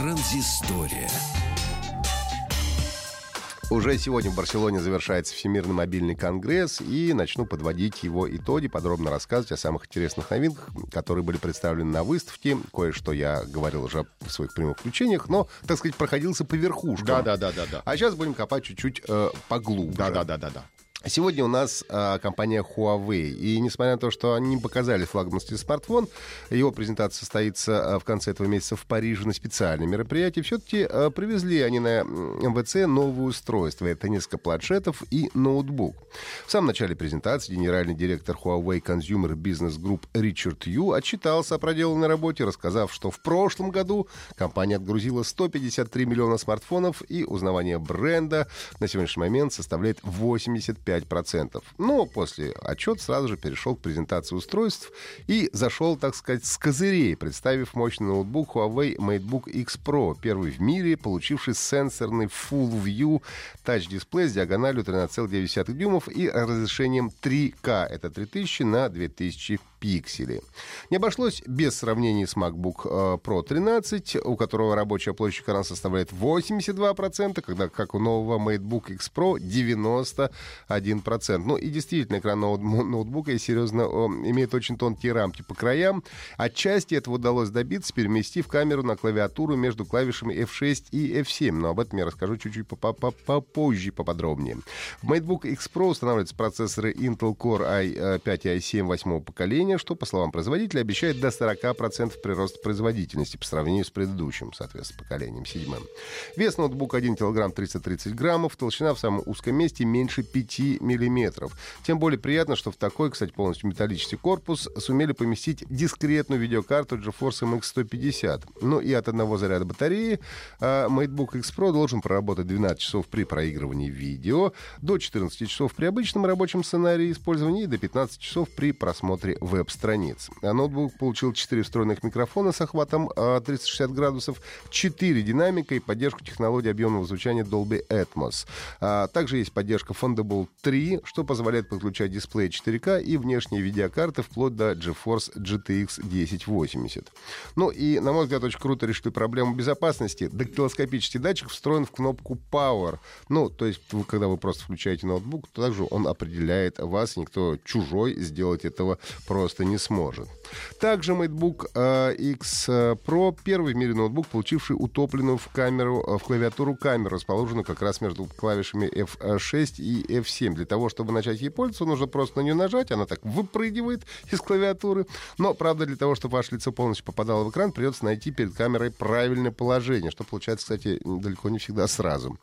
Транзистория. Уже сегодня в Барселоне завершается Всемирный мобильный конгресс, и начну подводить его итоги, подробно рассказывать о самых интересных новинках, которые были представлены на выставке. Кое-что я говорил уже в своих прямых включениях, но, так сказать, проходился по верхушкам. Да, да, да, да, да. А сейчас будем копать чуть-чуть э, поглубже. Да, да, да, да, да. Сегодня у нас э, компания Huawei. И несмотря на то, что они не показали флагманский смартфон, его презентация состоится э, в конце этого месяца в Париже на специальном мероприятии, все-таки э, привезли они на МВЦ новое устройство. Это несколько планшетов и ноутбук. В самом начале презентации генеральный директор Huawei Consumer Business Group Ричард Ю отчитался о проделанной работе, рассказав, что в прошлом году компания отгрузила 153 миллиона смартфонов, и узнавание бренда на сегодняшний момент составляет 85 5%. Но после отчет сразу же перешел к презентации устройств и зашел, так сказать, с козырей, представив мощный ноутбук Huawei MateBook X Pro, первый в мире, получивший сенсорный Full View тач-дисплей с диагональю 13,9 дюймов и разрешением 3К, это 3000 на 2000 пикселей. Не обошлось без сравнений с MacBook э, Pro 13, у которого рабочая площадь экрана составляет 82%, когда как у нового MateBook X Pro 91%. 1%. Ну и действительно, экран ноутбука, серьезно, имеет очень тонкие рамки по краям. Отчасти этого удалось добиться, переместив камеру на клавиатуру между клавишами F6 и F7. Но об этом я расскажу чуть-чуть попозже, поподробнее. В MateBook X Pro устанавливаются процессоры Intel Core i5 и i7 восьмого поколения, что, по словам производителя, обещает до 40% прироста производительности по сравнению с предыдущим, соответственно, поколением, седьмым. Вес ноутбука 1 кг 330 граммов, толщина в самом узком месте меньше 5 миллиметров. Тем более приятно, что в такой, кстати, полностью металлический корпус сумели поместить дискретную видеокарту GeForce MX 150. Ну и от одного заряда батареи а, MateBook X Pro должен проработать 12 часов при проигрывании видео, до 14 часов при обычном рабочем сценарии использования и до 15 часов при просмотре веб-страниц. А ноутбук получил 4 встроенных микрофона с охватом 360 а, градусов, 4 динамика и поддержку технологии объемного звучания Dolby Atmos. А, также есть поддержка Thunderbolt 3, что позволяет подключать дисплей 4К и внешние видеокарты вплоть до GeForce GTX 1080. Ну и, на мой взгляд, очень круто решили проблему безопасности. Дактилоскопический датчик встроен в кнопку Power. Ну, то есть, вы, когда вы просто включаете ноутбук, то также он определяет вас, никто чужой сделать этого просто не сможет. Также MateBook э, X Pro — первый в мире ноутбук, получивший утопленную в камеру, э, в клавиатуру камеру, расположенную как раз между клавишами F6 и F7 7. Для того, чтобы начать ей пользоваться, нужно просто на нее нажать, она так выпрыгивает из клавиатуры. Но, правда, для того, чтобы ваше лицо полностью попадало в экран, придется найти перед камерой правильное положение, что получается, кстати, далеко не всегда сразу.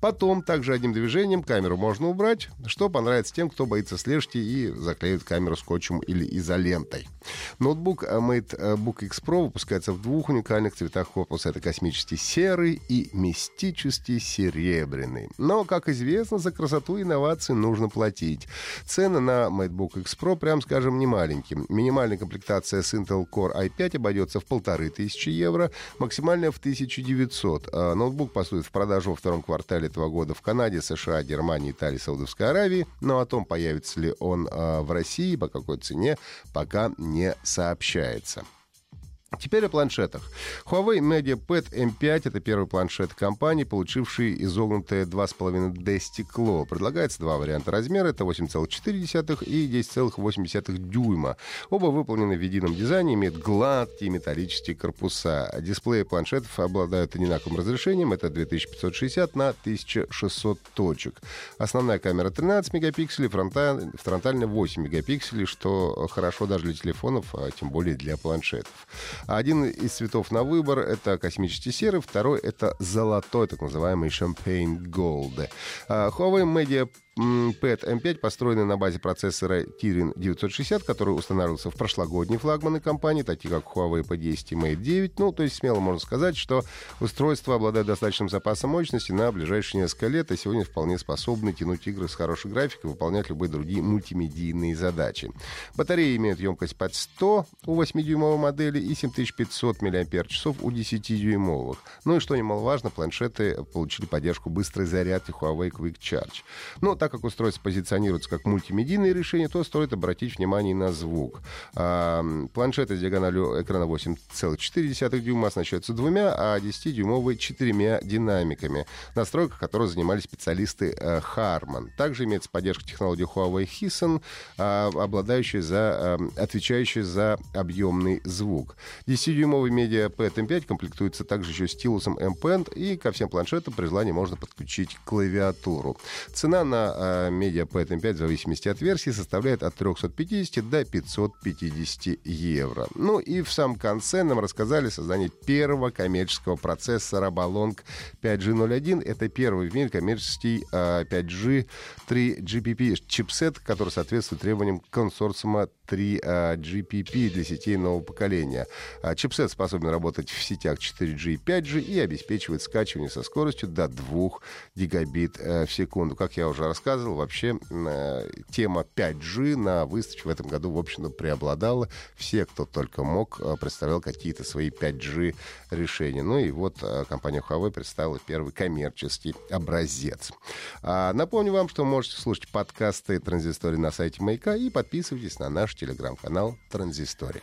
Потом, также одним движением камеру можно убрать, что понравится тем, кто боится слежки и заклеит камеру скотчем или изолентой. Ноутбук MateBook X Pro выпускается в двух уникальных цветах корпуса. Это космический серый и мистический серебряный. Но, как известно, за красоту и комплектации нужно платить. Цены на MacBook X Pro, прям скажем, не маленькие. Минимальная комплектация с Intel Core i5 обойдется в полторы тысячи евро, максимальная в 1900. А ноутбук поступит в продажу во втором квартале этого года в Канаде, США, Германии, Италии, Саудовской Аравии. Но о том, появится ли он а, в России, по какой цене, пока не сообщается. Теперь о планшетах. Huawei MediaPad M5 — это первый планшет компании, получивший изогнутое 2,5D стекло. Предлагается два варианта размера. Это 8,4 и 10,8 дюйма. Оба выполнены в едином дизайне, имеют гладкие металлические корпуса. Дисплеи планшетов обладают одинаковым разрешением. Это 2560 на 1600 точек. Основная камера 13 мегапикселей, фронтальная 8 мегапикселей, что хорошо даже для телефонов, а тем более для планшетов. Один из цветов на выбор — это космический серый, второй — это золотой, так называемый Champagne Gold. А, Huawei Media PET M5 построены на базе процессора Kirin 960, который устанавливался в прошлогодней флагманы компании, такие как Huawei P10 и Mate 9. Ну, то есть смело можно сказать, что устройство обладает достаточным запасом мощности на ближайшие несколько лет, и сегодня вполне способны тянуть игры с хорошей графикой, выполнять любые другие мультимедийные задачи. Батареи имеют емкость под 100 у 8-дюймовой модели и 7500 мАч у 10-дюймовых. Ну и что немаловажно, планшеты получили поддержку быстрой зарядки Huawei Quick Charge. Ну, так как устройство позиционируется как мультимедийное решение, то стоит обратить внимание на звук. А, планшеты с диагональю экрана 8,4 дюйма оснащаются двумя, а 10-дюймовые четырьмя динамиками, настройка которой занимались специалисты э, Harman. Также имеется поддержка технологии Huawei Hison, э, обладающая за, э, отвечающая за объемный звук. 10-дюймовый медиа P5 комплектуется также еще стилусом M Pen, и ко всем планшетам при желании можно подключить клавиатуру. Цена на э, медиа P5 в зависимости от версии составляет от 350 до 550 евро. Ну и в самом конце нам рассказали о создании первого коммерческого процессора Balong 5G01. Это первый в мире коммерческий 5G 3 GPP чипсет, который соответствует требованиям консорциума 3 GPP для сетей нового поколения. А, чипсет способен работать в сетях 4G и 5G и обеспечивает скачивание со скоростью до 2 гигабит э, в секунду. Как я уже рассказывал, вообще э, тема 5G на выставке в этом году, в общем-то, преобладала. Все, кто только мог, э, представлял какие-то свои 5G решения. Ну и вот компания Huawei представила первый коммерческий образец. А, напомню вам, что можете слушать подкасты Транзистории на сайте Маяка и подписывайтесь на наш телеграм-канал Транзистория.